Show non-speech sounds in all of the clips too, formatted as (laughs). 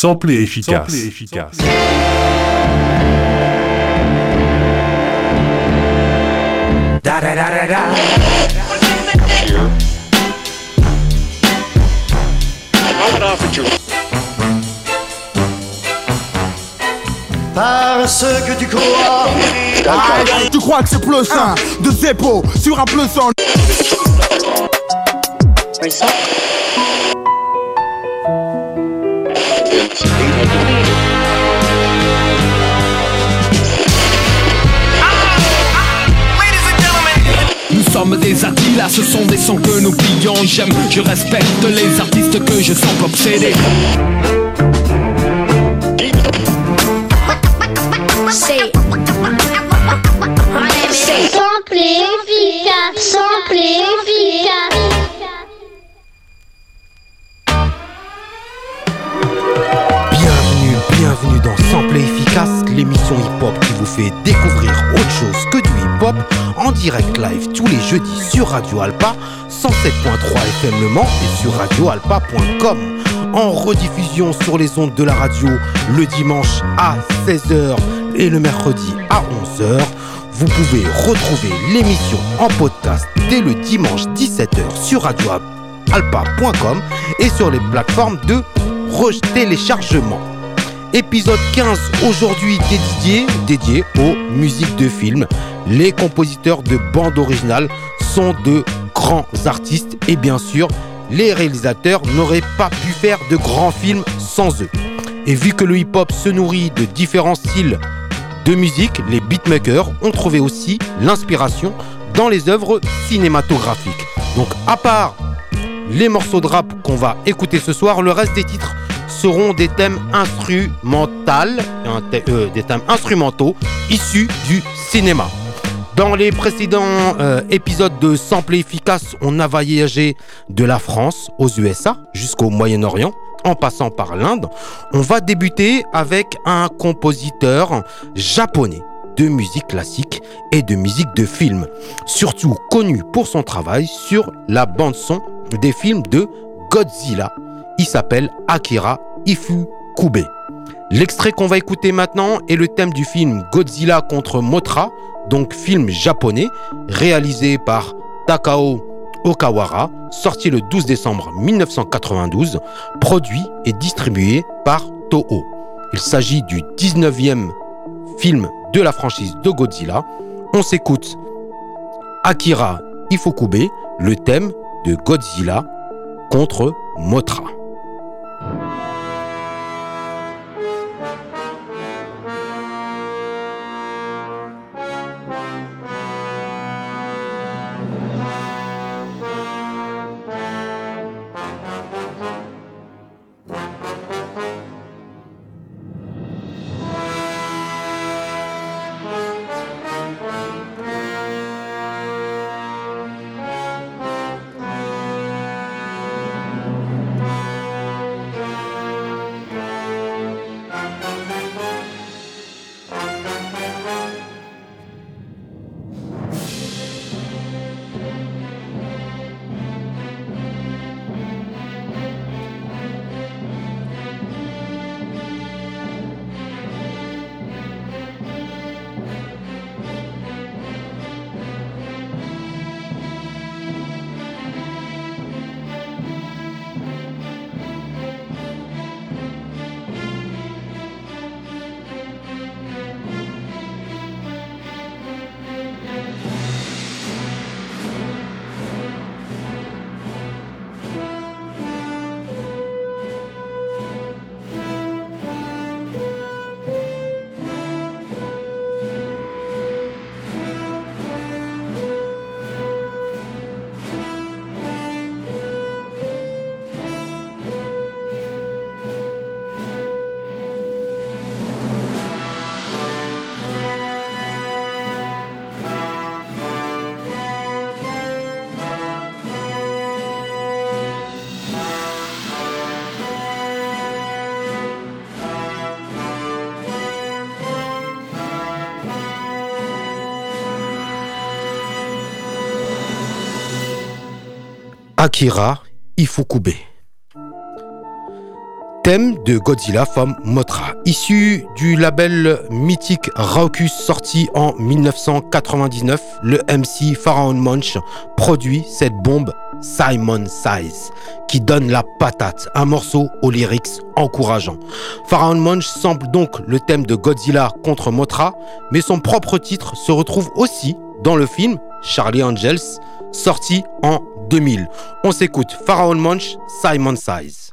Simple et efficace. Simple et efficace. Da da da da da. Parce que tu crois. tu crois que c'est plus un de Zeppo sur un plus sommes des là ce sont des sons que nous plions. J'aime, je respecte les artistes que je sens obsédés. Bienvenue, bienvenue dans Sample Efficace, l'émission hip-hop qui vous fait découvrir autre chose que du hip-hop en direct live tous les jeudis sur Radio Alpa, 107.3 FM et sur radioalpa.com. En rediffusion sur les ondes de la radio le dimanche à 16h et le mercredi à 11h. Vous pouvez retrouver l'émission en podcast dès le dimanche 17h sur radioalpa.com et sur les plateformes de téléchargement. Épisode 15 aujourd'hui dédié, dédié aux musiques de films. Les compositeurs de bandes originales sont de grands artistes et bien sûr, les réalisateurs n'auraient pas pu faire de grands films sans eux. Et vu que le hip-hop se nourrit de différents styles de musique, les beatmakers ont trouvé aussi l'inspiration dans les œuvres cinématographiques. Donc à part les morceaux de rap qu'on va écouter ce soir, le reste des titres seront des thèmes instrumentaux, euh, des thèmes instrumentaux issus du cinéma. Dans les précédents euh, épisodes de Sample Efficace, on a voyagé de la France aux USA jusqu'au Moyen-Orient en passant par l'Inde. On va débuter avec un compositeur japonais de musique classique et de musique de film, surtout connu pour son travail sur la bande son des films de Godzilla. Il s'appelle Akira Ifukube. L'extrait qu'on va écouter maintenant est le thème du film Godzilla contre Mothra, donc film japonais, réalisé par Takao Okawara, sorti le 12 décembre 1992, produit et distribué par Toho. Il s'agit du 19e film de la franchise de Godzilla. On s'écoute Akira Ifukube, le thème de Godzilla contre Mothra. Akira Ifukube. thème de Godzilla from Motra. Issu du label mythique Raucus sorti en 1999, le MC Pharaon Munch produit cette bombe Simon Size qui donne la patate, un morceau aux lyrics encourageants. Pharaon Munch sample donc le thème de Godzilla contre Motra, mais son propre titre se retrouve aussi dans le film Charlie Angels, sorti en 2000. On s'écoute Pharaon Munch, Simon Size.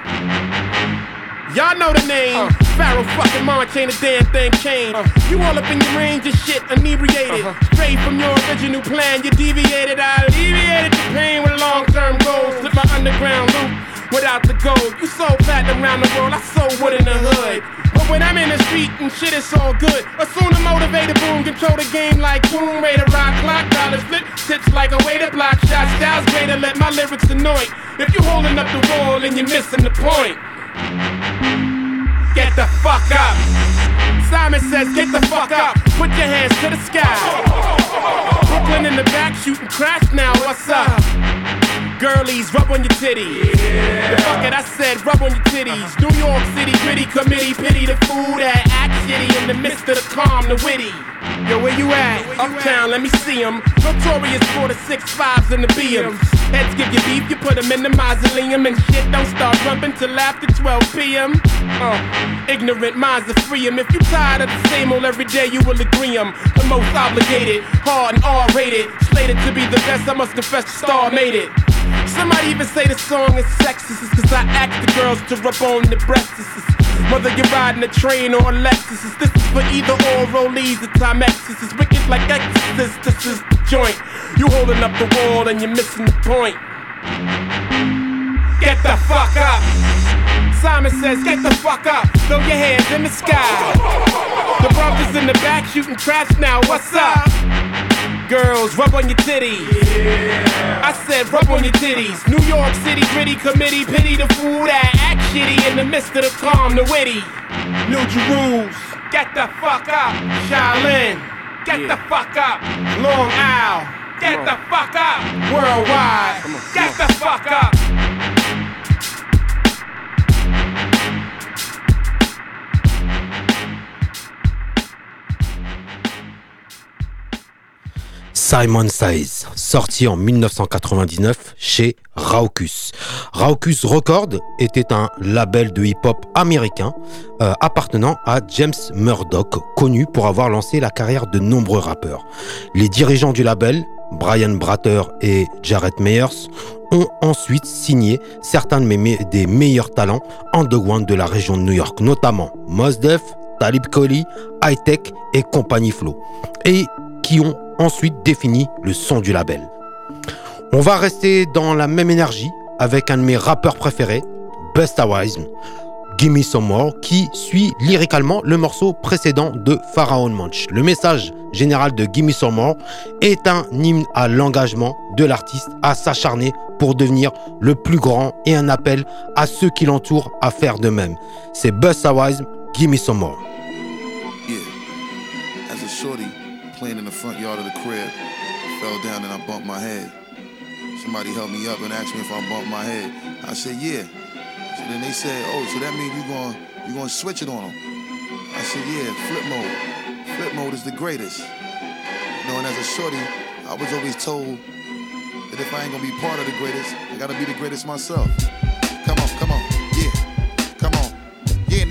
Y'all know the name. Uh-huh. Pharaoh fucking Monch ain't a damn thing changed. Uh-huh. You all up in your range of shit, inebriated. Uh-huh. Straight from your original plan, you deviated. I alleviated the pain with long term goals. Slip my underground loop without the gold. You sold platinum around the world, I sold wood in the hood. But when I'm in the street and shit, it's all good. Assume the motivated boom, control the game like boom, Tomb Raider, rock clock, dollars flip, tips like a way to block shots, styles greater, let my lyrics annoy. If you holding up the wall and you're missing the point. Get the fuck up. Simon says, get the fuck up. Put your hands to the sky. Brooklyn in the back shooting crash now. What's up? Girlies, rub on your titties. The fuck it, I said, rub on your titties. New York City gritty committee, pity the fool that act shitty in the midst of the calm, the witty. Yo, where you at? Uptown, let me see 'em. Notorious for the six fives and the BMs. Heads give you beef, you put 'em in the mausoleum. And shit don't start rumping till after 12 p.m. Uh, ignorant minds are free 'em. If you tired of the same old every day, you will agree 'em. The most obligated, hard and R rated. Slated to be the best, I must confess the star made it. Somebody even say the song is sexist, cause I ask the girls to rub on the breasts. Whether you're riding a train or a Lexus, this is for either or rollies or Timexes. It's wicked like Exorcist, this is the joint. You holding up the wall and you're missing the point. Get the fuck up. Simon says, get the fuck up. Throw your hands in the sky. The brothers in the back shooting traps now. What's up? Girls, rub on your titties. I said, rub on your titties. New York City gritty committee, pity the fool that act shitty in the midst of the calm, the witty. New Jerusalem, get the fuck up. Shaolin, get the fuck up. Long Isle, get the fuck up. Worldwide, get the fuck up. Simon Size, sorti en 1999 chez Raucus. Raucus Records était un label de hip-hop américain euh, appartenant à James Murdoch, connu pour avoir lancé la carrière de nombreux rappeurs. Les dirigeants du label, Brian Bratter et Jared Meyers, ont ensuite signé certains des meilleurs talents underground de la région de New York, notamment Mos Def, Talib Kweli, High Tech et Compagnie Flow, qui ont ensuite défini le son du label. On va rester dans la même énergie avec un de mes rappeurs préférés, Busta Rhymes, Gimme Some More, qui suit lyricalement le morceau précédent de Pharaon Munch. Le message général de Gimme Some More est un hymne à l'engagement de l'artiste à s'acharner pour devenir le plus grand et un appel à ceux qui l'entourent à faire de même. C'est Busta Rhymes, Gimme Some More. Bumped my head. Somebody helped me up and asked me if I bumped my head. I said, yeah. So then they said, oh, so that means you're going you gonna switch it on them. I said, yeah, flip mode. Flip mode is the greatest. You know, and as a shorty, I was always told that if I ain't gonna be part of the greatest, I gotta be the greatest myself. Come on, come on,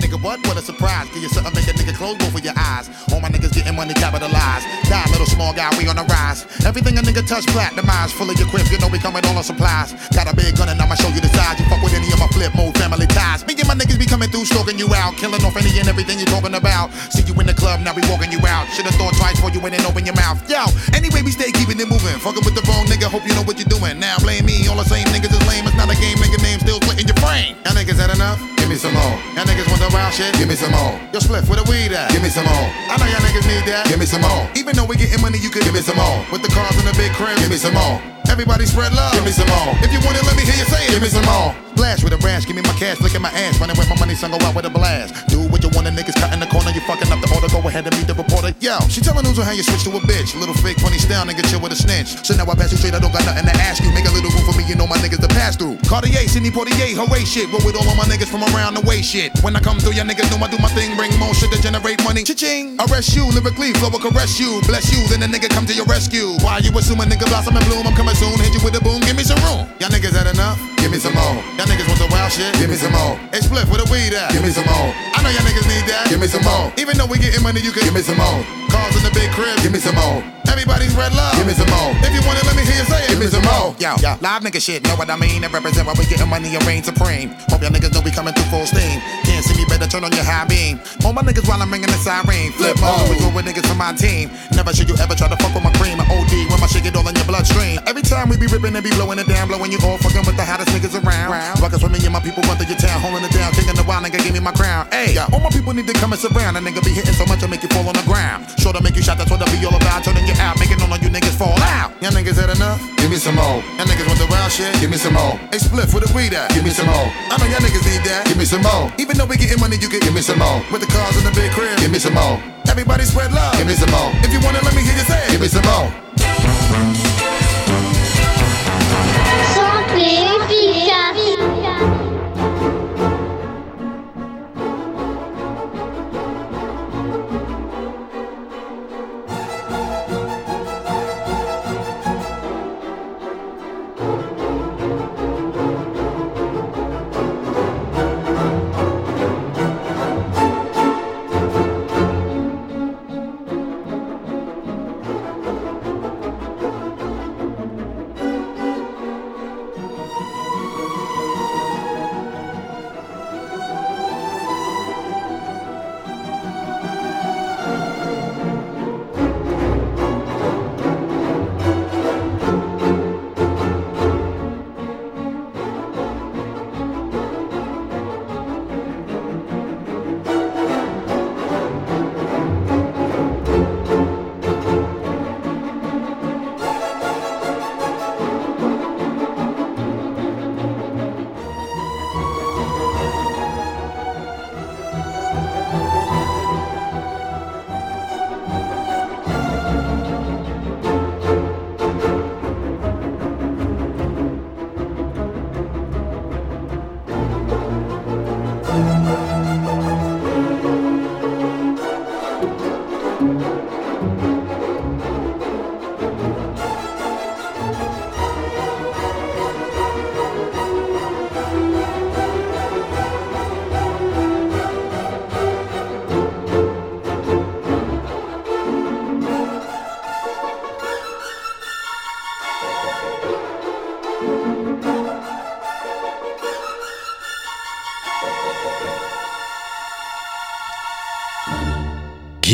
nigga, what? What a surprise. Give you something, make a nigga close both of your eyes. All my niggas getting money capitalized. Die, little small guy, we on the rise. Everything a nigga touch, platinumized. Full of your quips, you know we coming all on supplies. Got a big gun and I'ma show you the size. You fuck with any of my flip mode family ties. Me and my niggas be coming through, stroking you out. Killing off any and everything you talking about. See you in the club, now we walking you out. Should've thought twice before you went and open your mouth. Yo, anyway, we stay keeping it moving. Fucking with the wrong nigga, hope you know what you're doing. Now blame me, all the same niggas is lame. It's not a game, nigga name still splitting your brain. Y'all niggas had enough? Give me some more. Y'all niggas want the wild shit? Give me some more. Yo, split where the weed at? Give me some more. I know y'all niggas need that. Give me some more. Even though we getting money, you could give me some more. With the cars in the big crib, give me some more. Everybody spread love. Give me some more. If you want it, let me hear you say it. Give me some more. Splash with a rash, give me my cash, at my ass, running with my money, son, go out with a blast. Do what you want, the niggas cut in the corner, you fucking up the order, go ahead and meet the reporter. Yo, she telling news on how you switch to a bitch. Little fake funny style, nigga, chill with a snitch. So now I pass you straight, I don't got nothing to ask you. Make a little room for me, you know my niggas to pass through. Cartier, Sidney Portier, hooray shit. Roll with all of my niggas from around the way shit. When I come through, y'all niggas know I do my thing, bring more shit to generate money. Cha-ching. Arrest you, lyrically, flow will caress you. Bless you, then the nigga come to your rescue. Why you assuming nigga blossom and bloom? I'm coming soon, hit you with a boom, give me some room. Y'all niggas had enough? Give me some more. Y'all niggas want the wild shit? Give me some more. Hey, split where the weed at? Give me some more. I know y'all niggas need that. Give me some more. Even though we getting money, you can give me some more. Cars in the big crib. Give me some more. Everybody's red love. Give me some more. If you want it, let me hear you say it. Give me some more. Yo, yo, live nigga shit, know what I mean? And represent why we getting money and reign supreme. Hope y'all niggas know we coming through full steam. Can't see me, better turn on your high beam. All my niggas while I'm ringing the siren. Flip mode, we go with niggas from my team. Never should you ever try to fuck with my cream. I OD when my shit get all in your bloodstream. Every time we be ripping and be blowing it down, blowing you all fucking with the hottest niggas around. Rockets with me and my people run through your town, holding it down, kicking the wild nigga, give me my crown. Hey, all my people need to come and surround. A nigga be hitting so much I make you fall on the ground. Sure to make you shot, that's what I be all about. Turning you out, making all of you niggas fall out. Y'all niggas had enough? Give me some more. Y'all niggas want the wild shit? Give me some more. Hey, split for the weed at? Give me some more. I know y'all niggas need that. Give me some more. Even though we getting money, you can give me some more. With the cars in the big crib, give me some more. Everybody spread love. Give me some more. If you want it, let me hear you say. Give me some more. Simple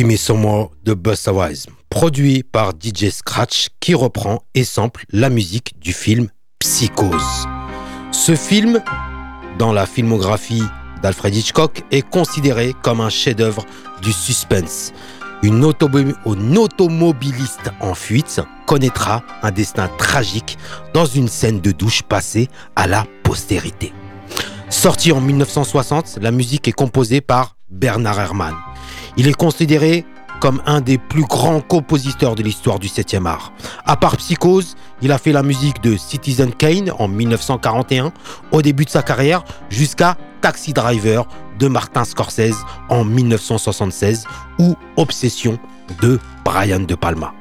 Gimme Some de Busta produit par DJ Scratch qui reprend et sample la musique du film Psychose. Ce film, dans la filmographie d'Alfred Hitchcock, est considéré comme un chef-d'œuvre du suspense. Une automobiliste en fuite connaîtra un destin tragique dans une scène de douche passée à la postérité. Sorti en 1960, la musique est composée par Bernard Herrmann. Il est considéré comme un des plus grands compositeurs de l'histoire du 7e art. À part Psychose, il a fait la musique de Citizen Kane en 1941, au début de sa carrière, jusqu'à Taxi Driver de Martin Scorsese en 1976 ou Obsession de Brian De Palma.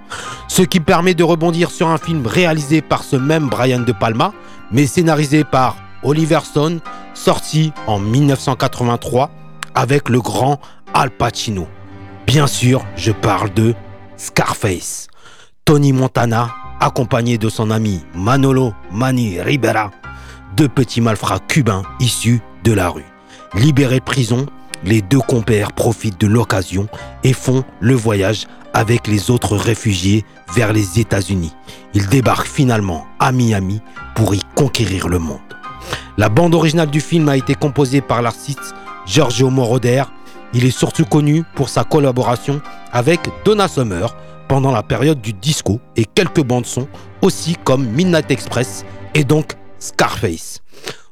Ce qui permet de rebondir sur un film réalisé par ce même Brian De Palma, mais scénarisé par Oliver Stone, sorti en 1983 avec le grand Al Pacino. Bien sûr, je parle de Scarface. Tony Montana, accompagné de son ami Manolo Mani Ribera, deux petits malfrats cubains issus de la rue. Libérés de prison, les deux compères profitent de l'occasion et font le voyage avec les autres réfugiés vers les États-Unis. Ils débarquent finalement à Miami pour y conquérir le monde. La bande originale du film a été composée par l'artiste Giorgio Moroder. Il est surtout connu pour sa collaboration avec Donna Summer pendant la période du disco et quelques bandes son aussi comme Midnight Express et donc Scarface.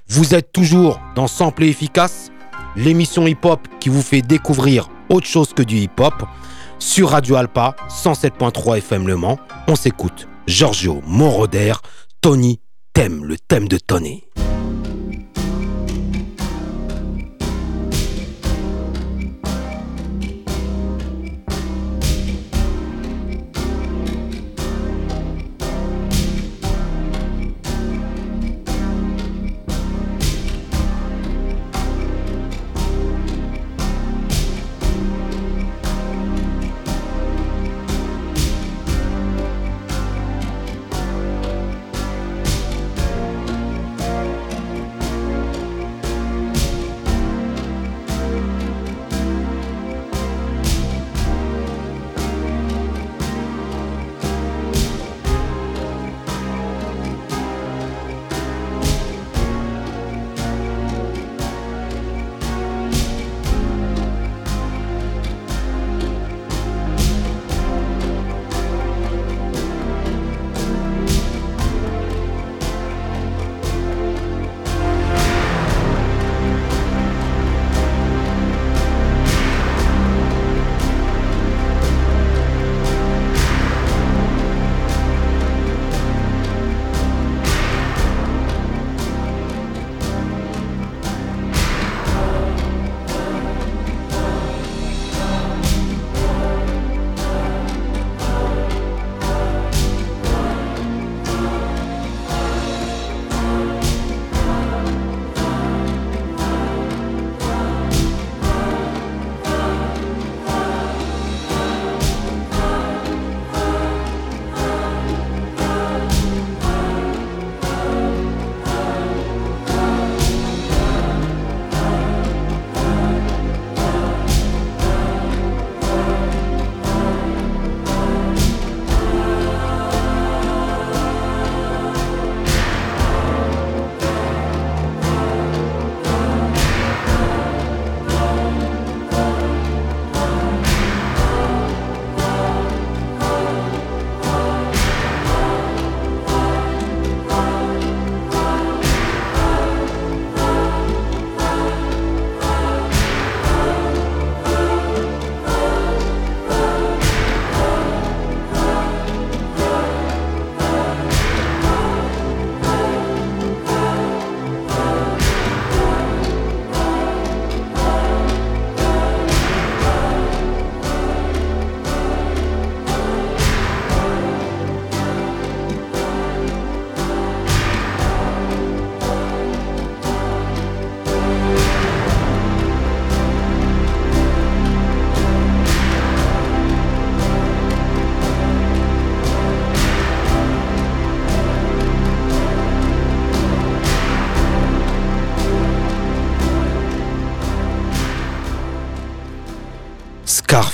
Vous êtes toujours dans Sample Efficace, l'émission hip-hop qui vous fait découvrir autre chose que du hip-hop sur Radio Alpa 107.3 FM Le Mans. On s'écoute Giorgio Moroder, Tony thème, le thème de Tony.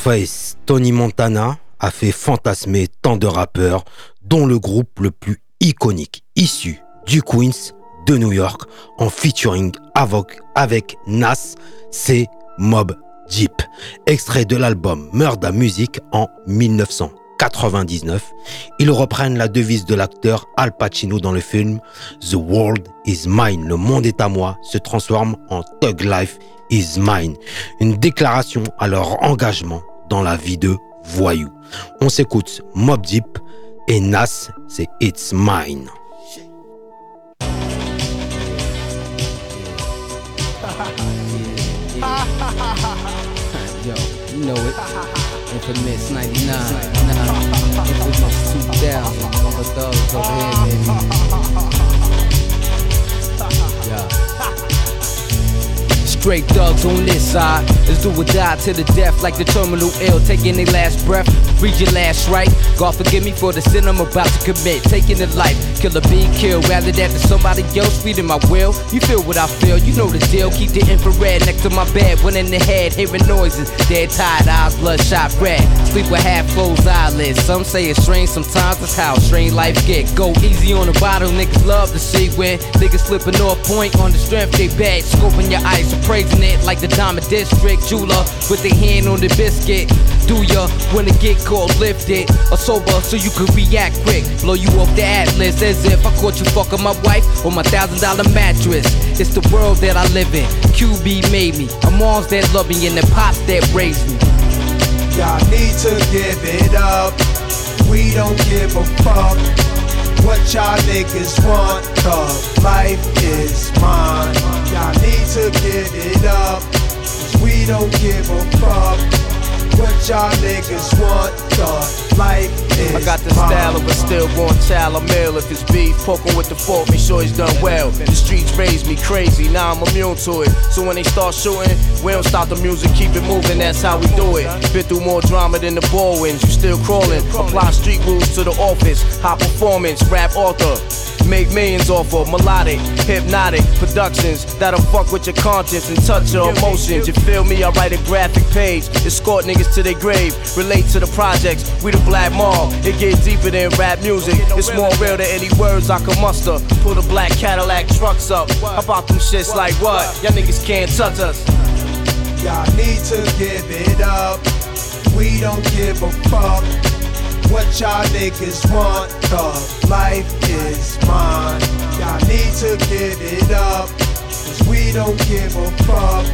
Scarface, Tony Montana a fait fantasmer tant de rappeurs, dont le groupe le plus iconique issu du Queens de New York en featuring avec Nas, c'est Mob Deep, extrait de l'album Murda Music en 1999. Ils reprennent la devise de l'acteur Al Pacino dans le film The World is Mine, le monde est à moi, se transforme en Thug Life is Mine, une déclaration à leur engagement dans la vie de voyou. On s'écoute Mob Deep et Nas, c'est It's Mine. (laughs) you know it. Infamous 99. Nah, infamous 2000. All the thugs over here, baby. Yeah. Straight thugs on this side. Let's do or die to the death like the terminal ill, taking their last breath. Read your last right. God forgive me for the sin I'm about to commit. Taking a life, kill killer be killed. Rather that than somebody else feeding my will. You feel what I feel, you know the deal. Keep the infrared next to my bed. One in the head, hearing noises. Dead tired eyes, bloodshot red. Sleep with half closed eyelids. Some say it's strange, sometimes that's how strange life get. Go easy on the bottle, niggas love to see when niggas slipping off point on the strength they bad. Scoping your eyes, appraising it like the Diamond District jeweler with their hand on the biscuit. Do ya wanna get caught lifted or sober so you can react quick? Blow you off the atlas as if I caught you fucking my wife on my thousand dollar mattress. It's the world that I live in. QB made me. I'm moms that love me and the pops that raised me. Y'all need to give it up. We don't give a fuck what y'all niggas want. The life is mine. Y'all need to give it up. Cause we don't give a fuck what y'all niggas want. The life I got the style of a stillborn child. I'm if it's beef. Poking with the fork, make sure he's done well. The streets raised me crazy, now I'm immune to it. So when they start shooting, we don't stop the music, keep it moving, that's how we do it. Been through more drama than the ball wins, you still crawling. Apply street rules to the office, high performance, rap author. Make millions off of melodic, hypnotic productions that'll fuck with your conscience and touch your emotions. You feel me? I write a graphic page, escort niggas to their grave, relate to the projects. We the black mob, it get deeper than rap music. It's more real than any words I can muster. Pull the black Cadillac trucks up. How about them shits like what? Y'all niggas can't touch us. Y'all need to give it up. We don't give a fuck what y'all niggas want. The life is mine. Y'all need to give it up. Cause we don't give a fuck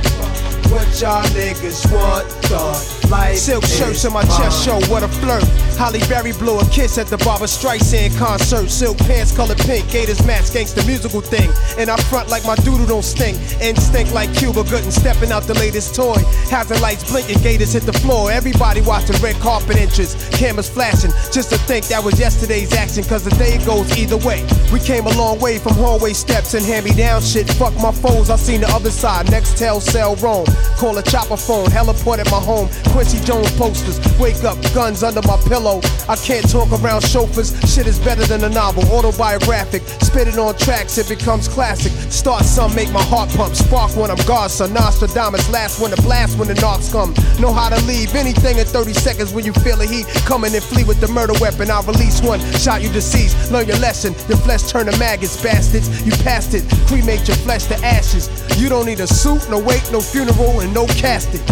what y'all niggas want. The life Silk shirts on my mine. chest show, what a flirt. Holly Berry blew a kiss at the Barbara Streisand concert. Silk pants colored pink, Gators match gangsta musical thing. And I front like my doodle don't stink. Instinct like Cuba Gooden stepping out the latest toy. Hazard lights blinking, Gators hit the floor. Everybody watching red carpet entrance, cameras flashing. Just to think that was yesterday's action, cause the day goes either way. We came a long way from hallway steps and hand me down shit. Fuck my foes, I seen the other side. Next tell cell roam. Call a chopper phone, heliport at my home. Quincy Jones posters, wake up, guns under my pillow. I can't talk around chauffeurs, shit is better than a novel. Autobiographic, spit it on tracks, it becomes classic. Start some, make my heart pump. Spark when I'm Godson. Nostradamus, last when the blast when the knocks come. Know how to leave anything in 30 seconds when you feel the heat. Coming and flee with the murder weapon. I'll release one, shot you deceased. Learn your lesson, your flesh turn to maggots, bastards. You passed it, cremate your flesh to ashes. You don't need a suit, no wake, no funeral, and no casket.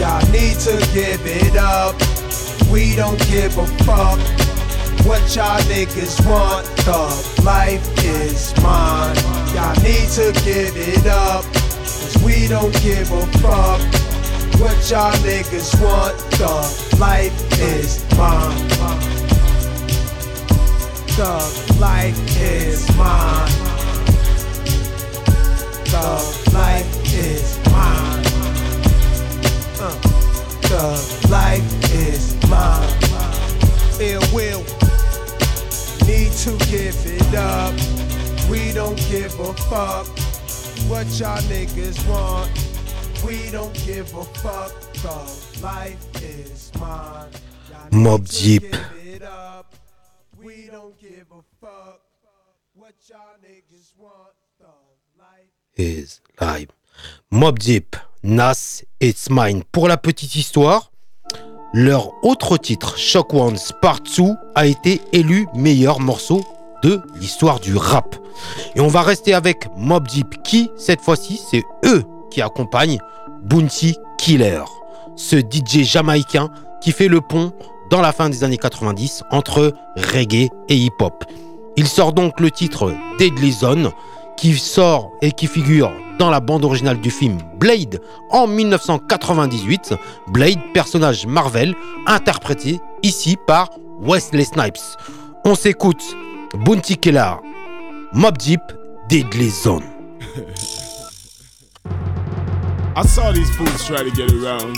Y'all need to give it up. We don't give a fuck what y'all niggas want. The life is mine. Y'all need to give it up. Cause we don't give a fuck what y'all niggas want. The life is mine. The life is mine. The life is mine. Uh, the life is mine. Ill will. Need to give it up. We don't give a fuck what y'all niggas want. We don't give a fuck. The life is mine. Mob to Deep. give it up. We don't give a fuck what y'all niggas want. The life is live. Mob Deep, Nas, It's Mine. Pour la petite histoire, leur autre titre, Shock Ones Part 2, a été élu meilleur morceau de l'histoire du rap. Et on va rester avec Mob Deep, qui, cette fois-ci, c'est eux qui accompagnent Bounty Killer, ce DJ jamaïcain qui fait le pont dans la fin des années 90 entre reggae et hip-hop. Il sort donc le titre Deadly Zone, qui sort et qui figure dans la bande originale du film Blade en 1998. Blade, personnage Marvel, interprété ici par Wesley Snipes. On s'écoute Bounty Killer, Mob Deep, Deadly Zone. I saw these fools try to get around,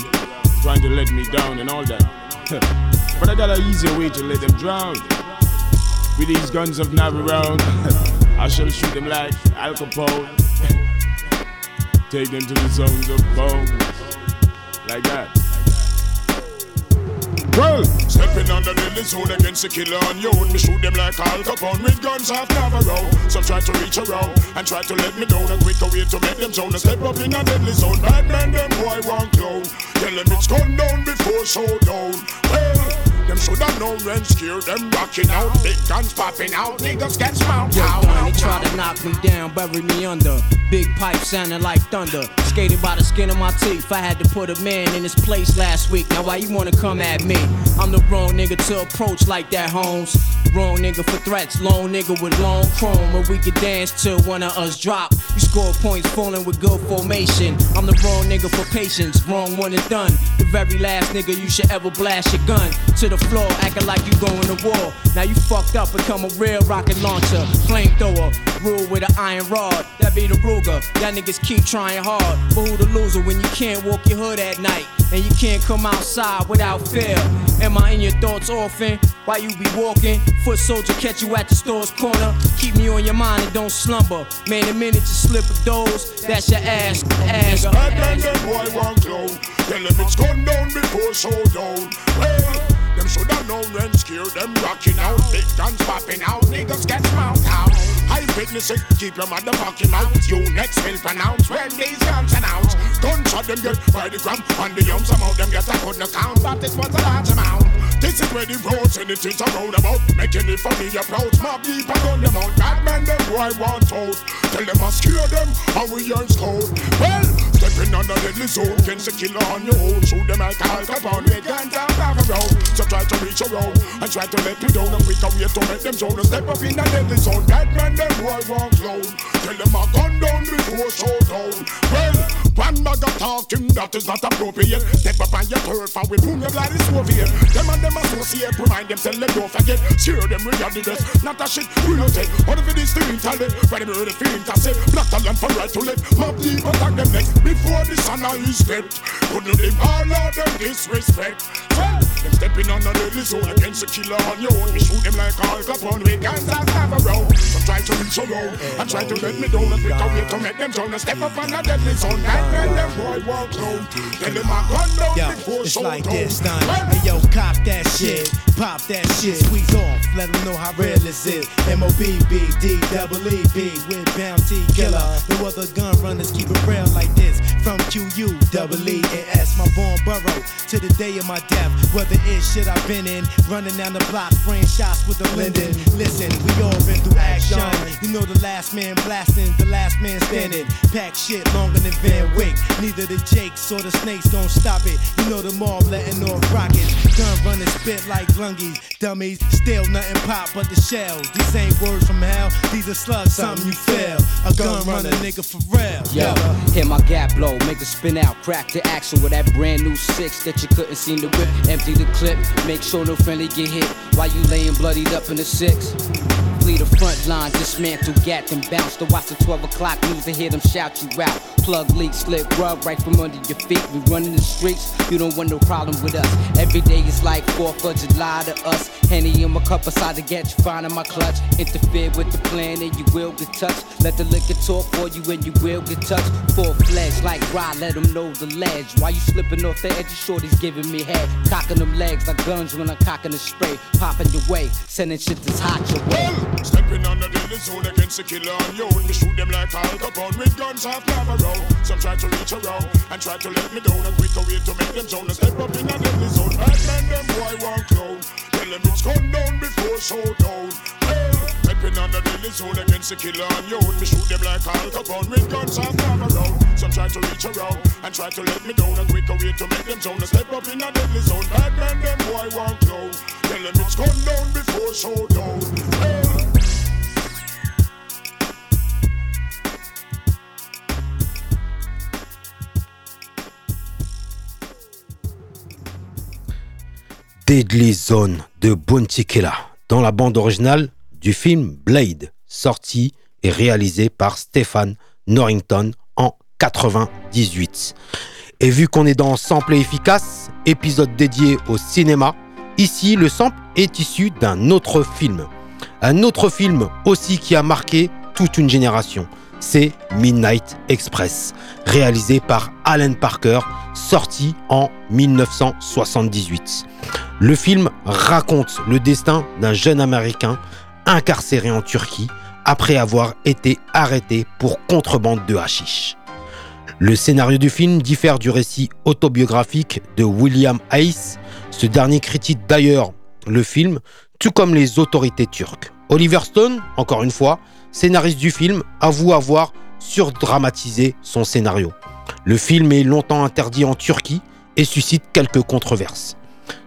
trying to let me down and all that. but I got an easier way to let them drown. With these guns of nav around, (laughs) I shall shoot them like Al Capone. (laughs) Take them to the zones of bones. Like that. Well, stepping on the zone against the killer on you. Me shoot them like Al Capone with guns half Navarro. Some try to reach around and try to let me down. A quicker way to make them zone. Step up in a deadly zone. Bad man, them boy want clown. Tell them it's gone down before so showdown. Well. Them shoulda known when scared them rocking out. Big guns popping out, niggas get smoked out. Don, he tried to knock me down, bury me under. Big pipe sounding like thunder. Skated by the skin of my teeth. I had to put a man in his place last week. Now why you wanna come at me? I'm the wrong nigga to approach like that, Holmes. Wrong nigga for threats, long nigga with long chrome. Where we could dance till one of us drop. You score points falling with good formation. I'm the wrong nigga for patience, wrong one and done. The very last nigga you should ever blast your gun to the floor, acting like you going to war. Now you fucked up, become a real rocket launcher, flamethrower, rule with an iron rod. That be the Ruger. Y'all niggas keep trying hard, but who the loser when you can't walk your hood at night and you can't come outside without fear? Am I in your thoughts often? Why you be walking, foot soldier catch you at the store's corner. Keep me on your mind and don't slumber. Man, the minute you slip a dose, that's your ass, ass. Bad man, them boy want clown. Tell them it's gone down before showdown. Well, them shoulda known when scare them rocking out. Big guns popping out, niggas get smoked out. I witness it, keep your motherfucking mouth. You next will pronounce when these guns announce. Gunshot them get by the gram, and the young some of them get I couldn't count, but this was a large amount. This is where the roads and it is a roundabout, making it for me approach. Mob and on them out, bad man them boy want out. Tell them I scare them, and we earn code. Well, stepping on the deadly zone, against the killer on your own. Shoot them like Al Capone with guns out of a road. So try to reach around and try to let me down and quick away to make them zone. Step up in the deadly zone, bad man them boy want clown. Tell them I gun down before showdown. Well, one bag of talking that is not appropriate. Step up on your turf and we boom your bloody Soviet. Them and them associate, remind them, tell them don't forget. Share them regard the best, not a shit we don't take. What if it is the internet? Where them heard the feeling to say, black talent for right to left. Mob deep attack them next before the sun is stepped. Couldn't live all of them disrespect. Well, them stepping on the deadly zone against the killer on your own. We shoot them like Al Capone with guns that have a row. So try to reach around and try to let me down and pick a way to make them down and step up on the deadly zone. That man, them boy walk down. Tell them I gun down Yo, before it's showdown. like this, son. Hey, yo, cop that shit, pop that shit, squeeze off, let them know how real this is. M-O-B-B-D, double E-B, with Bounty Killer. No other gun runners keep it real like this. From Q-U, double my born borough, to the day of my death. Whether it's shit I've been in, running down the block, spraying shots with the Linden. Listen, we all been through action. You know the last man blasting, the last man standing. Pack shit longer than Van Wick. Neither the Jakes or the Snakes gon' stop it. You know the mob letting off rockets. Gun running spit like lungies. Dummies, still nothing pop but the shells. These ain't words from hell, these are slugs, something you feel. A gun runner nigga for real. Yo, hear my gap blow, make it spin out, crack the axle with that brand new six that you couldn't see the whip. Empty the clip, make sure no friendly get hit while you laying bloodied up in the six. Flee the front line, dismantle, gat and bounce to watch the 12 o'clock news and hear them shout you out. Plug leak, slip rub right from under your feet. We running the streets, you don't want no problem with us. Every day is like 4th of July to us. Henny in my cup aside to get you fine in my clutch. Interfere with the plan and you will get touched. Let the liquor talk for you and you will get touched. Full fledged like Rod, let them know the ledge. Why you slipping off the edge? Shorty's giving me head. Cocking them legs like guns when I'm cocking the spray. Popping your way, sending shit that's hot your way. Stepping on the deadly zone against the killer on your own. We shoot them like Al Capone with guns half Navarro. Some try to reach around and try to let me down. A quick way to make them zone. Step up in a deadly zone. Bad man, them boy want clown. Tell them it's gone down before showdown. Well, stepping on the deadly zone against the killer on your own. We shoot them like Al Capone with guns half Navarro. Some try to reach around and try to let me down. A quick way to make them zone. Step up in a deadly zone. Bad man, them boy want clown. Tell them it's gone down before showdown. Well, Deadly Zone de Killer dans la bande originale du film Blade, sorti et réalisé par Stéphane Norrington en 98. Et vu qu'on est dans Sample efficace, épisode dédié au cinéma, ici le sample est issu d'un autre film. Un autre film aussi qui a marqué toute une génération. C'est Midnight Express, réalisé par Alan Parker, sorti en 1978. Le film raconte le destin d'un jeune Américain incarcéré en Turquie après avoir été arrêté pour contrebande de hashish. Le scénario du film diffère du récit autobiographique de William Hayes. Ce dernier critique d'ailleurs le film, tout comme les autorités turques. Oliver Stone, encore une fois, scénariste du film, avoue avoir surdramatisé son scénario. Le film est longtemps interdit en Turquie et suscite quelques controverses.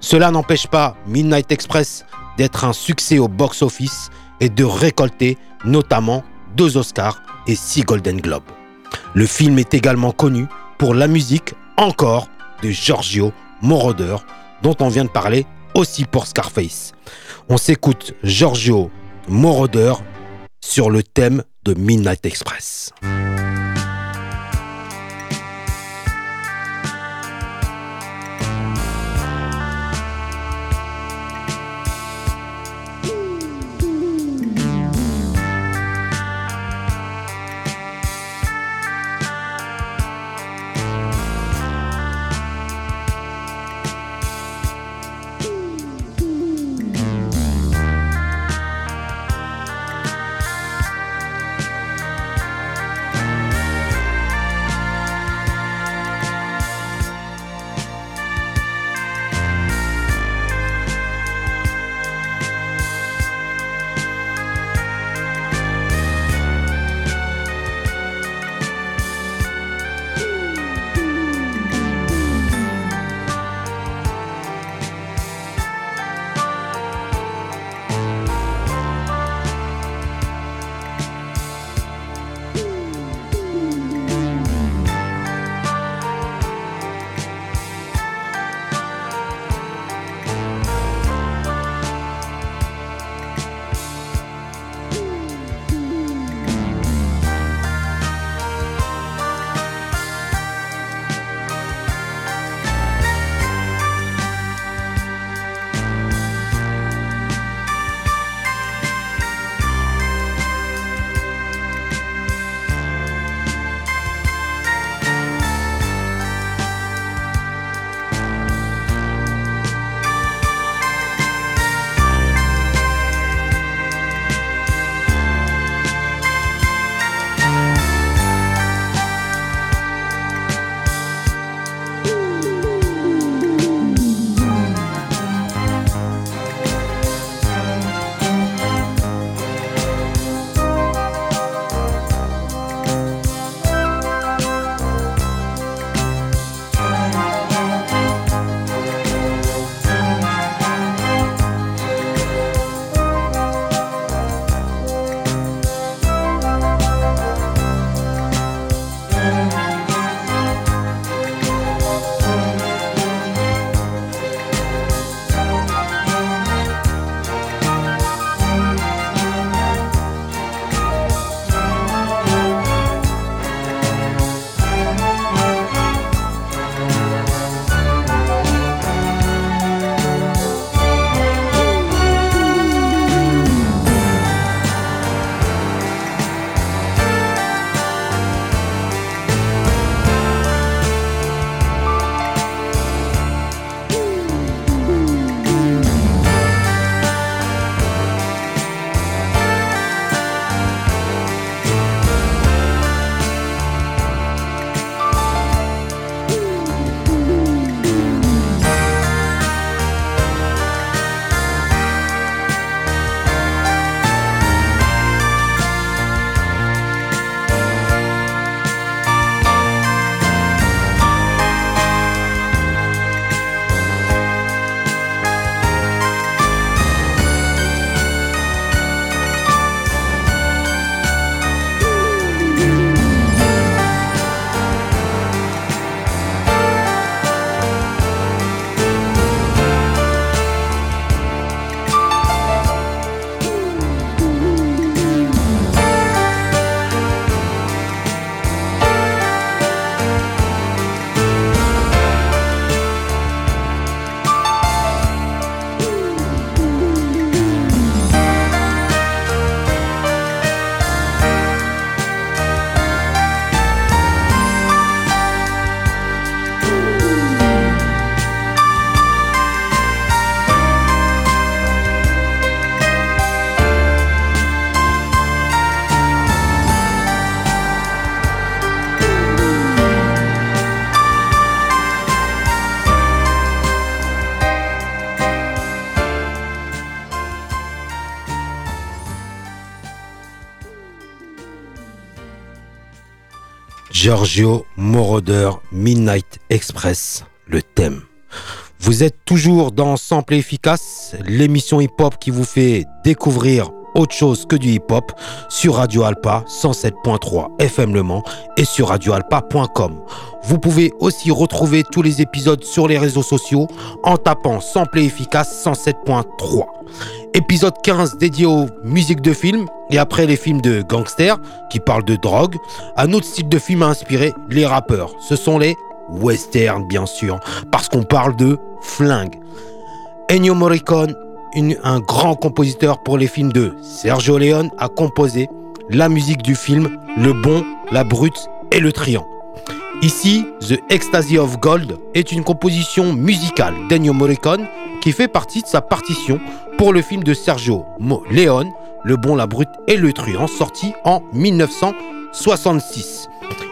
Cela n'empêche pas Midnight Express d'être un succès au box-office et de récolter notamment deux Oscars et six Golden Globes. Le film est également connu pour la musique encore de Giorgio Moroder, dont on vient de parler aussi pour Scarface. On s'écoute Giorgio Moroder sur le thème de Midnight Express. Giorgio Moroder Midnight Express, le thème. Vous êtes toujours dans Sample Efficace, l'émission hip-hop qui vous fait découvrir autre chose que du hip-hop sur Radio Alpa 107.3 FM Le Mans et sur radioalpa.com. Vous pouvez aussi retrouver tous les épisodes sur les réseaux sociaux en tapant Sample Efficace 107.3. Épisode 15 dédié aux musiques de films et après les films de gangsters qui parlent de drogue, un autre style de film a inspiré les rappeurs. Ce sont les westerns bien sûr, parce qu'on parle de flingue. Ennio Morricone, un grand compositeur pour les films de Sergio Leone, a composé la musique du film Le Bon, la Brute et le Triangle. Ici, The Ecstasy of Gold est une composition musicale d'Ennio Morricone qui fait partie de sa partition pour le film de Sergio Leone, Le Bon, la Brute et le Truand, sorti en 1966.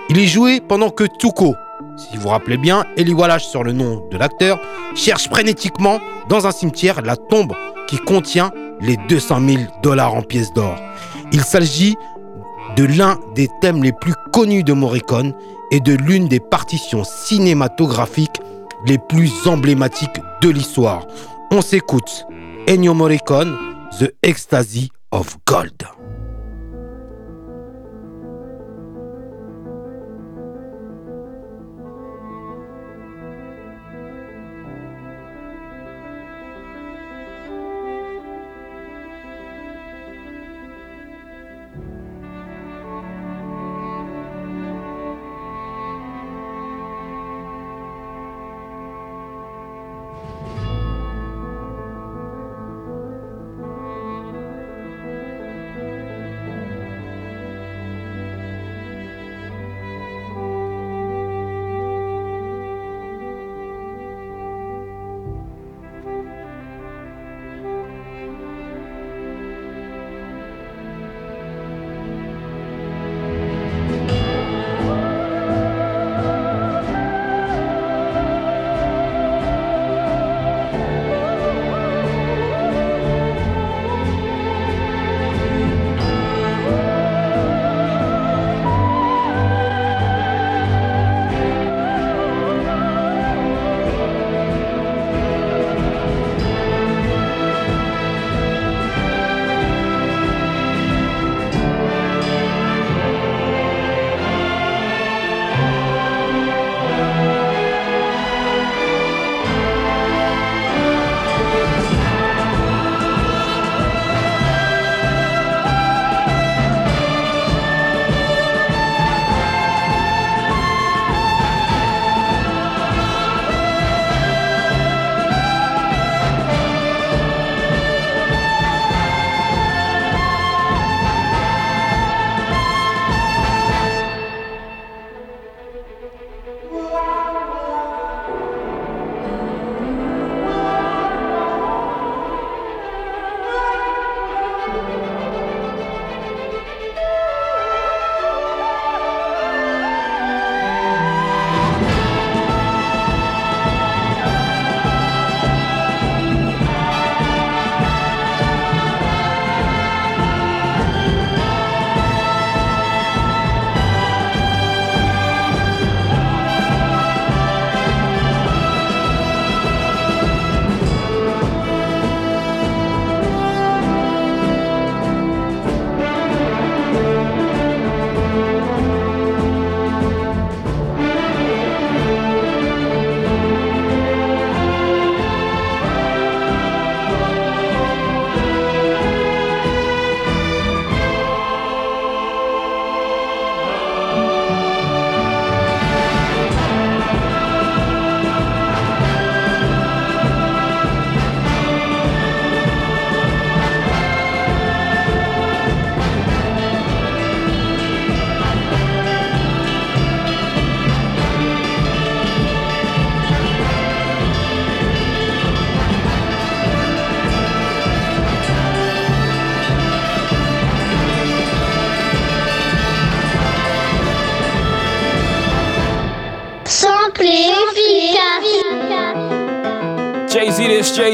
Il est joué pendant que Tuco, si vous vous rappelez bien, Eli Wallace sur le nom de l'acteur, cherche frénétiquement dans un cimetière la tombe qui contient les 200 000 dollars en pièces d'or. Il s'agit de l'un des thèmes les plus connus de Morricone et de l'une des partitions cinématographiques les plus emblématiques de l'histoire. On s'écoute Ennio Morricone, The Ecstasy of Gold.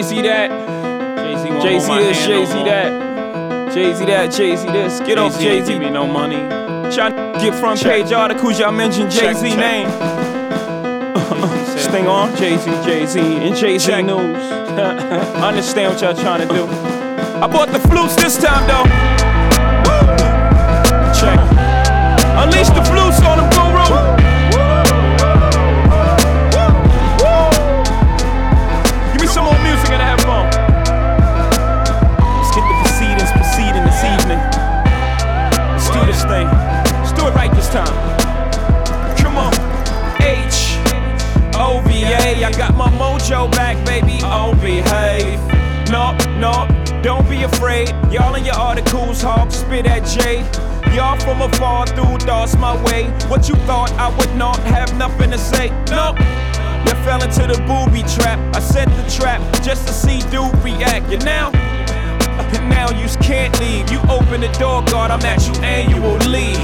Jay Z that. Jay Z this, Jay Z that. Jay Z that, Jay Z this. Get off Jay Z. Give me no money. Y'all get front page articles, y'all mention Jay Z name. Sting on Jay Z, Jay Z, and Jay Z news. (laughs) Understand what y'all trying to do. (laughs) I bought the flutes this time though. Check. Unleash the flutes on them, Y'all in your articles, hawk spit at Jay. Y'all from afar through thoughts my way. What you thought I would not have nothing to say? Nope. You fell into the booby trap. I set the trap just to see dude react. You now, now you can't leave. You open the door, God, I'm at you and you will leave.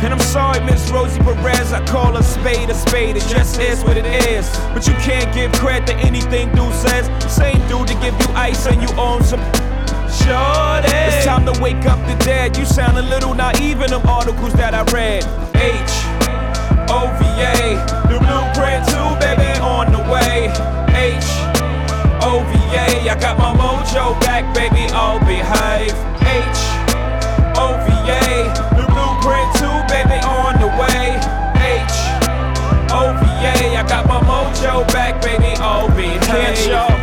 And I'm sorry, Miss Rosie Perez, I call a spade a spade, it just is what it is. But you can't give credit to anything dude says. Same dude to give you ice and you own some. Shorty. It's time to wake up the dead. You sound a little naive in them articles that I read. H O V A, the blueprint too, baby, on the way. H O V A, I got my mojo back, baby, I'll behave. H O V A, the blueprint too, baby, on the way. H O V A, I got my mojo back, baby, I'll behave. Can't y'all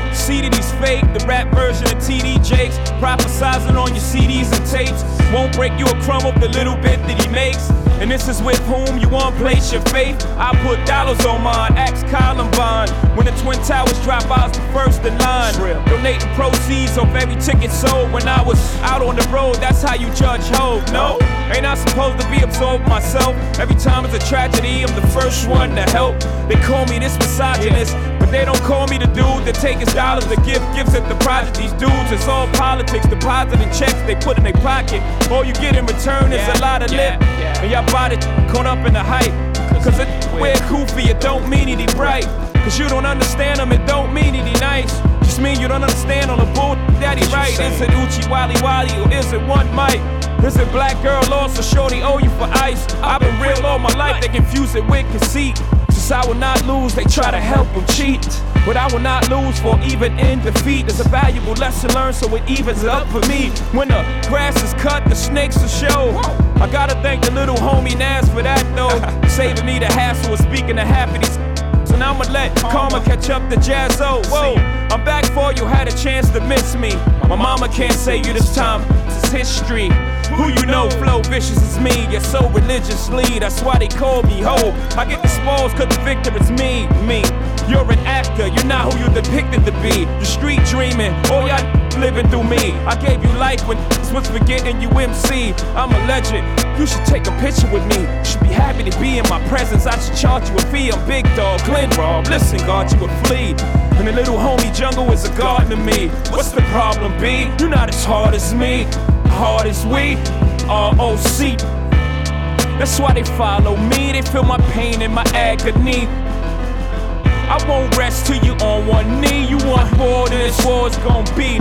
he's fake? The rap version of TD Jakes, prophesizing on your CDs and tapes. Won't break you a crumb of the little bit that he makes. And this is with whom you want place your faith. I put dollars on mine, axe Columbine. When the Twin Towers drop, I was the first in line. Donating proceeds of every ticket sold when I was out on the road. That's how you judge hope. No, ain't I supposed to be absorbed myself? Every time it's a tragedy, I'm the first one to help. They call me this misogynist, but they don't call me the dude that take his dollars to give gifts at the project. These dudes, it's all politics, depositing checks they put in their pocket. All you get in return is a lot of lip. And y'all bought it caught up in the hype. Cause it wear goofy, it don't mean he bright. Cause you don't understand him, it don't mean he nice. Just mean you don't understand on the bull that he right. Is it Uchi Wally Wally or is it one Mike? Is it black girl lost or shorty owe you for ice? I've been real all my life, they confuse it with conceit. I will not lose, they try to help him cheat. But I will not lose for even in defeat. It's a valuable lesson learned, so it evens up for me. When the grass is cut, the snakes will show. I gotta thank the little homie Nas for that though. (laughs) Saving me the hassle of speaking to half of these. (laughs) So now I'ma let karma catch up to Jazzo. Oh, whoa, I'm back for you, had a chance to miss me. My mama can't say you this time, it's history. Who you know, flow vicious is me. You're so religiously, that's why they call me ho. I get the spoils cause the victor is me, me. You're an actor, you're not who you're depicted to be. You're street dreaming, all y'all (laughs) living through me. I gave you life when was forgetting you MC. I'm a legend, you should take a picture with me. You should be happy to be in my presence. I should charge you a fee. I'm big dog, Glen Rob. Listen, God, you would flee. And the little homie jungle is a garden to me. What's the problem, B? You're not as hard as me, hard as we. ROC. That's why they follow me. They feel my pain and my agony. I won't rest till you on one knee. You want more than this war's gonna be.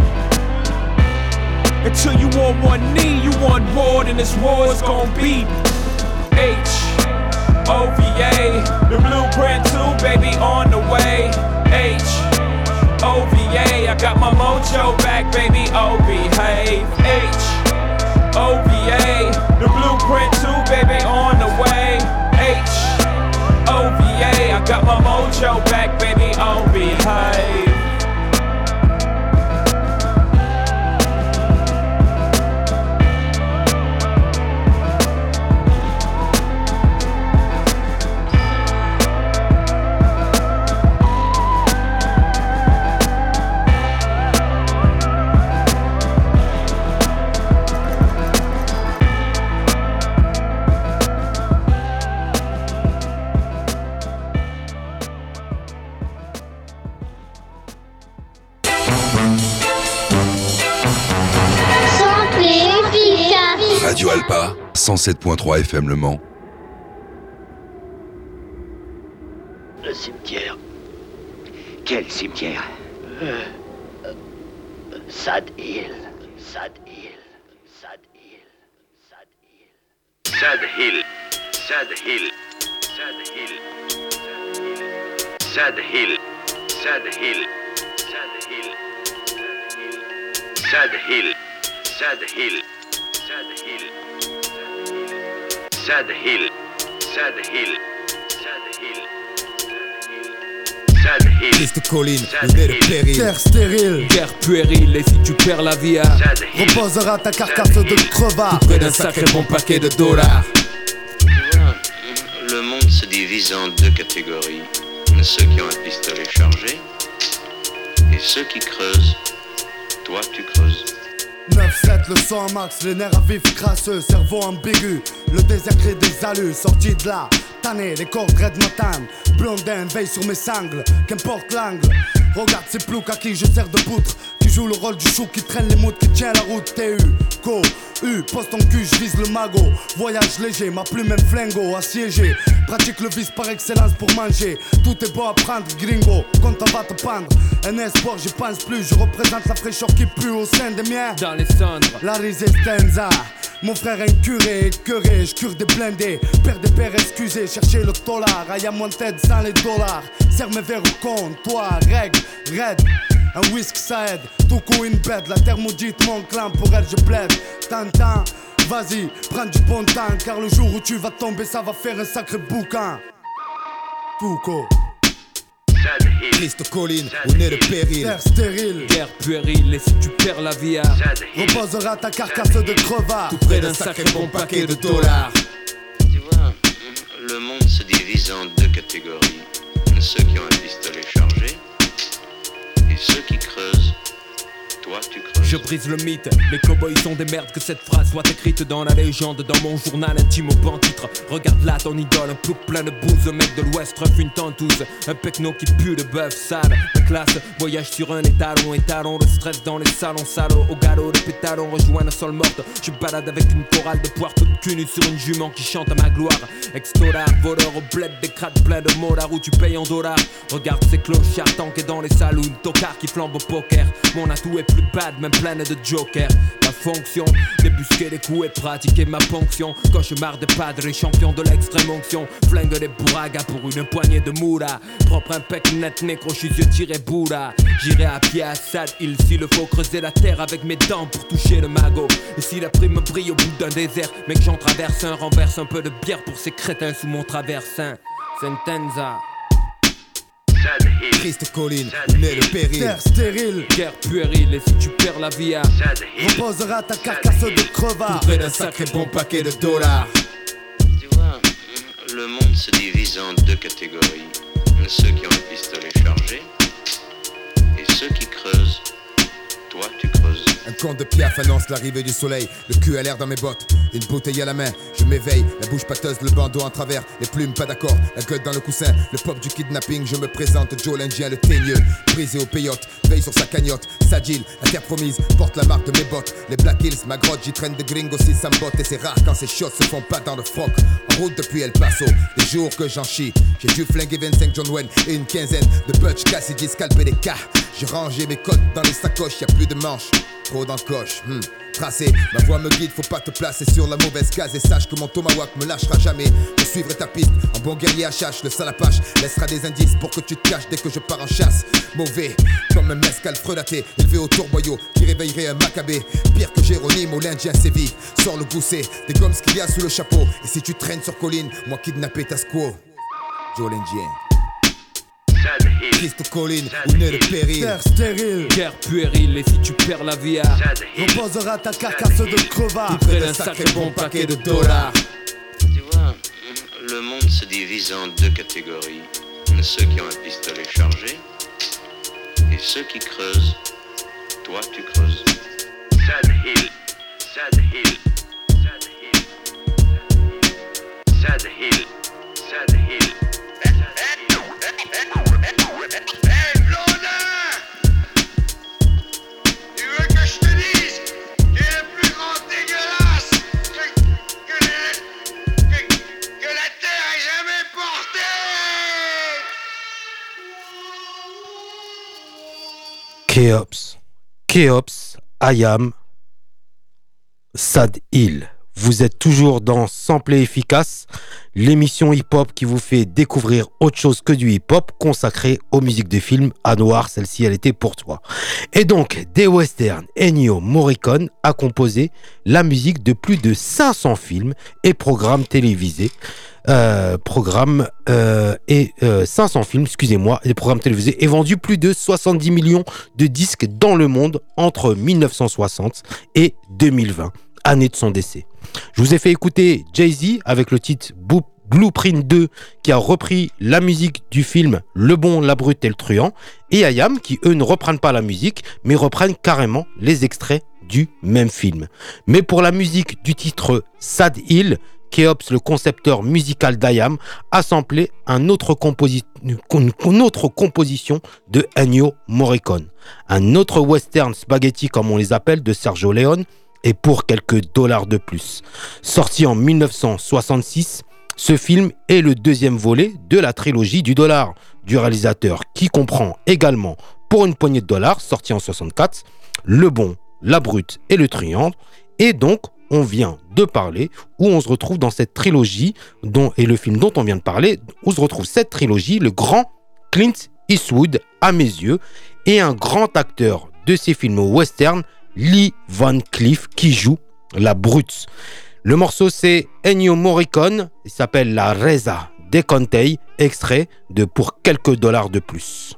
Until you on one knee, you want more than this war's gonna be. H O V A, the blueprint too, baby, on the way. H O V A, I got my mojo back, baby. Oh, behave. your back, baby, I'll be high. 107.3 FM Le Mans. Le cimetière. Quel cimetière euh, euh, Sad Hill. Sad Hill. Sad Hill. Sad Hill. Sad Hill, Sad Hill, Sad Hill, Sad Hill, Sad Hill, Sad Hill, Sad Hill, Sad Hill, Sad Sad Hill, Sad Hill, Sad Hill. Sad Hill. Triste colline, le péril. Terre stérile, Guerre puérile, et si tu perds la vie à Sad Hill. reposera ta carcasse de crevard. Près d'un sacré bon paquet de dollars. Le monde se divise en deux catégories. Ceux qui ont un pistolet chargé et ceux qui creusent. Toi, tu creuses. 9-7, le en max, les nerfs à vif crasseux, cerveau ambigu. Le désert crée des alus, sorti de là. Tanné, les cordes red matin. Blondin, veille sur mes sangles, qu'importe l'angle. Regarde ces ploucs à qui je sers de poutre. Qui joue le rôle du chou qui traîne les moutes, qui tient la route. TU, Co, U, poste en cul, je vise le magot. Voyage léger, ma plume même flingo, assiégé. Pratique le vice par excellence pour manger. Tout est beau à prendre, gringo. Quand on va te pendre, un espoir, j'y pense plus. Je représente la fraîcheur qui pue au sein des miens. dans les cendres. La resistenza Mon frère incuré, écœuré, je cure des blindés Père des pères excusez, cherchez le dollar Aïe à mon tête sans les dollars Serre mes verres au comptoir, règle, raid Un whisky ça aide, tout coup une bête La terre maudite mon clan, pour elle je plaide Tintin, vas-y, prends du bon temps Car le jour où tu vas tomber ça va faire un sacré bouquin Foucault. Triste colline, où naît le péril. Terre stérile, Guerre puérile, et si tu perds la vie à reposera ta carcasse de crevard Tout près d'un sacré bon paquet de dollars. Tu vois, le monde se divise en deux catégories. Ceux qui ont un pistolet chargé ceux qui creusent. Je brise le mythe, les cowboys sont des merdes Que cette phrase soit écrite dans la légende Dans mon journal intime au ban titre. Regarde là ton idole, un plouc plein de bouse Un mec de l'ouest ref une tentouse Un pecno qui pue de bœuf sale. La classe voyage sur un étalon Étalon de stress dans les salons salauds Au galop de pétalons rejoint la sol morte. Je balade avec une chorale de poire toute cul nue Sur une jument qui chante à ma gloire. Ex-dollar, voleur au bled Des crades pleins de molards où tu payes en dollars. Regarde ces clochards tankés dans les saloons Tocard qui flambe au poker. Mon atout est plus bad, même pleine de joker. Ma fonction, débusquer les coups et pratiquer ma ponction. Cauchemar de padre champion de l'extrême onction. Flingue des bourragas pour une poignée de moula Propre impec net nécro, je tiré boula J'irai à pied à Sad Hill s'il le faut creuser la terre avec mes dents pour toucher le magot. Et si la prime brille au bout d'un désert Mec j'en traverse un, renverse un peu de bière pour ces crétins sous mon traversin. Sentenza. Triste colline, où naît le péril. Terre stérile, Guerre puérile et si tu perds la vie à reposera ta carcasse de crevard près d'un sacré bon paquet de dollars. Tu vois, le monde se divise en deux catégories. Ceux qui ont un pistolet chargé et ceux qui creusent. Toi, tu creuses. Un conte de piaf annonce l'arrivée du soleil. Le cul à l'air dans mes bottes, une bouteille à la main. Je m'éveille, la bouche pâteuse, le bandeau en travers, les plumes pas d'accord, la gueule dans le coussin, le pop du kidnapping. Je me présente, Joe l'Indien, le teigneux, brisé au payotte, veille sur sa cagnotte. Sagile, la terre promise, porte la marque de mes bottes. Les Black Hills, ma grotte, j'y traîne de gringos si ça. Et c'est rare quand ces shots se font pas dans le froc. En route depuis El Paso, les jours que j'en chie. J'ai dû flinguer 25 John Wayne et une quinzaine de Butch Cassidy, scalper des cas. J'ai rangé mes codes dans les sacoches, y a plus de manches. Trop d'encoche, hmm. Tracé, ma voix me guide, faut pas te placer sur la mauvaise case et sache que mon tomahawk me lâchera jamais. Je suivrai ta piste, en bon guerrier HH, le salapache laissera des indices pour que tu te caches dès que je pars en chasse. Mauvais, comme un mescal frelaté, élevé au tourboyau, qui réveillerait un macabé. Pire que Jérôme, l'Indien sévit. Sors le gousset, des gommes qu'il y a sous le chapeau. Et si tu traînes sur colline, moi kidnapper ta squaw. Joe l'Indien. Sad Hill. Triste colline, où naît le péril. Terre stérile, Guerre puérile et si tu perds la vie reposera ta carcasse de crevard Près d'un sacré bon paquet de dollars Tu vois, le monde se divise en deux catégories. Ceux qui ont un pistolet chargé et ceux qui creusent. Toi, tu creuses. Sad Hill. Sad Hill. Sad Hill. Sad Hill. Sad Hill. Keops, Keops, Ayam, Sad Hill. Vous êtes toujours dans Sample efficace, l'émission hip-hop qui vous fait découvrir autre chose que du hip-hop consacré aux musiques de films. À noir, celle-ci, elle était pour toi. Et donc, des westerns, Ennio Morricone a composé la musique de plus de 500 films et programmes télévisés. Euh, euh, et 500 euh, films, excusez-moi, des programmes télévisés et vendu plus de 70 millions de disques dans le monde entre 1960 et 2020, année de son décès. Je vous ai fait écouter Jay-Z avec le titre Blueprint 2 qui a repris la musique du film Le Bon, la Brute et le Truand et Ayam qui eux ne reprennent pas la musique mais reprennent carrément les extraits du même film. Mais pour la musique du titre Sad Hill, Keops, le concepteur musical d'Ayam, a samplé une autre composition de Ennio Morricone. Un autre western spaghetti comme on les appelle de Sergio Leone et pour quelques dollars de plus. Sorti en 1966, ce film est le deuxième volet de la trilogie du dollar du réalisateur qui comprend également pour une poignée de dollars, sorti en 64, Le Bon, La Brute et Le Triangle. Et donc, on vient de parler, où on se retrouve dans cette trilogie, dont, et le film dont on vient de parler, où se retrouve cette trilogie, le grand Clint Eastwood, à mes yeux, et un grand acteur de ces films western, Lee Van Cleef qui joue la brute. Le morceau c'est Ennio Morricone, il s'appelle La Reza de Contei, extrait de Pour quelques dollars de plus.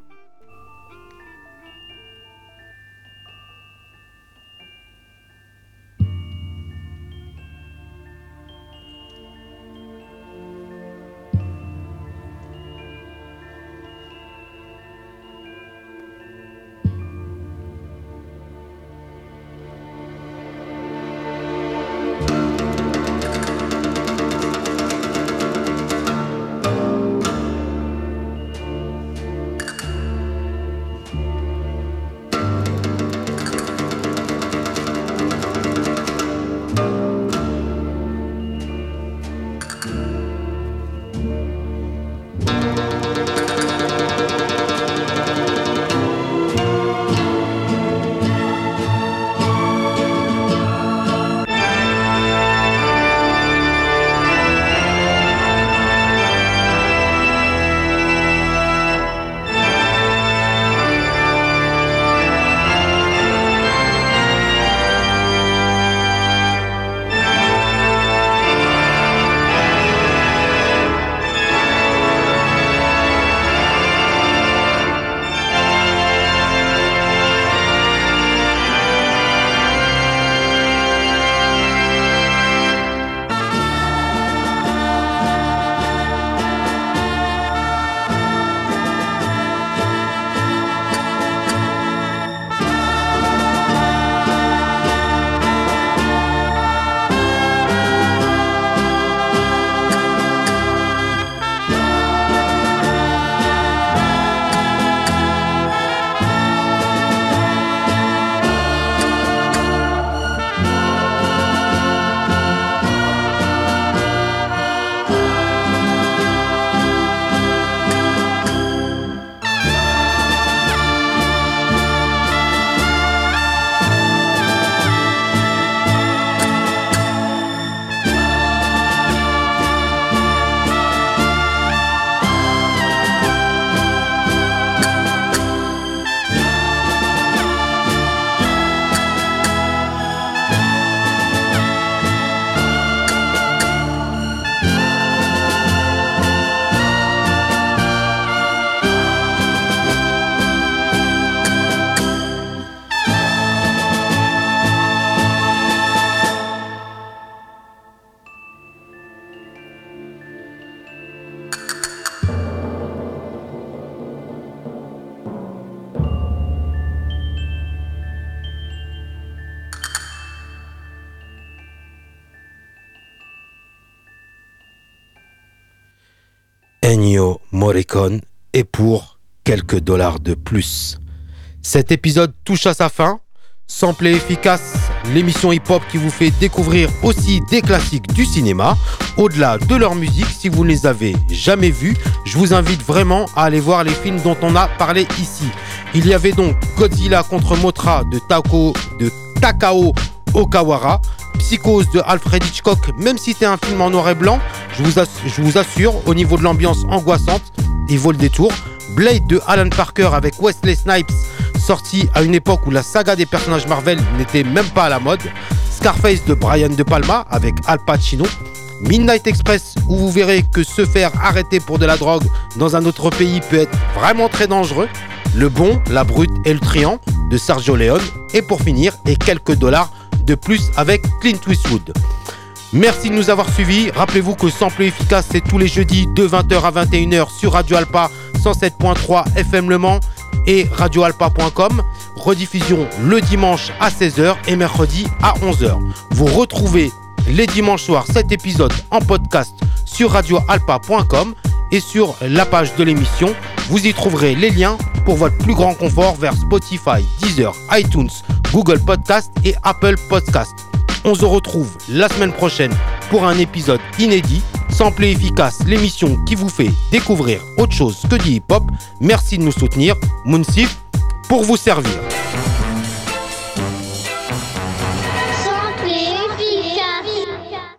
Ennio Morricone et pour quelques dollars de plus. Cet épisode touche à sa fin. Sample efficace, l'émission hip-hop qui vous fait découvrir aussi des classiques du cinéma. Au-delà de leur musique, si vous ne les avez jamais vus, je vous invite vraiment à aller voir les films dont on a parlé ici. Il y avait donc Godzilla contre Motra de, de Takao Okawara, Psychose de Alfred Hitchcock, même si c'est un film en noir et blanc, je vous, assure, au niveau de l'ambiance angoissante, il vaut le détour. Blade de Alan Parker avec Wesley Snipes, sorti à une époque où la saga des personnages Marvel n'était même pas à la mode. Scarface de Brian De Palma avec Al Pacino. Midnight Express, où vous verrez que se faire arrêter pour de la drogue dans un autre pays peut être vraiment très dangereux. Le bon, la brute et le triant de Sergio Leone. Et pour finir, et quelques dollars de plus avec Clint Eastwood. Merci de nous avoir suivis. Rappelez-vous que Sample Efficace, c'est tous les jeudis de 20h à 21h sur Radio Alpa 107.3 FM Le Mans et radioalpa.com. Rediffusion le dimanche à 16h et mercredi à 11h. Vous retrouvez les dimanches soirs cet épisode en podcast sur radioalpa.com et sur la page de l'émission. Vous y trouverez les liens pour votre plus grand confort vers Spotify, Deezer, iTunes, Google Podcast et Apple Podcast. On se retrouve la semaine prochaine pour un épisode inédit. Sample efficace, l'émission qui vous fait découvrir autre chose que du hip-hop. Merci de nous soutenir. Moonsif, pour vous servir.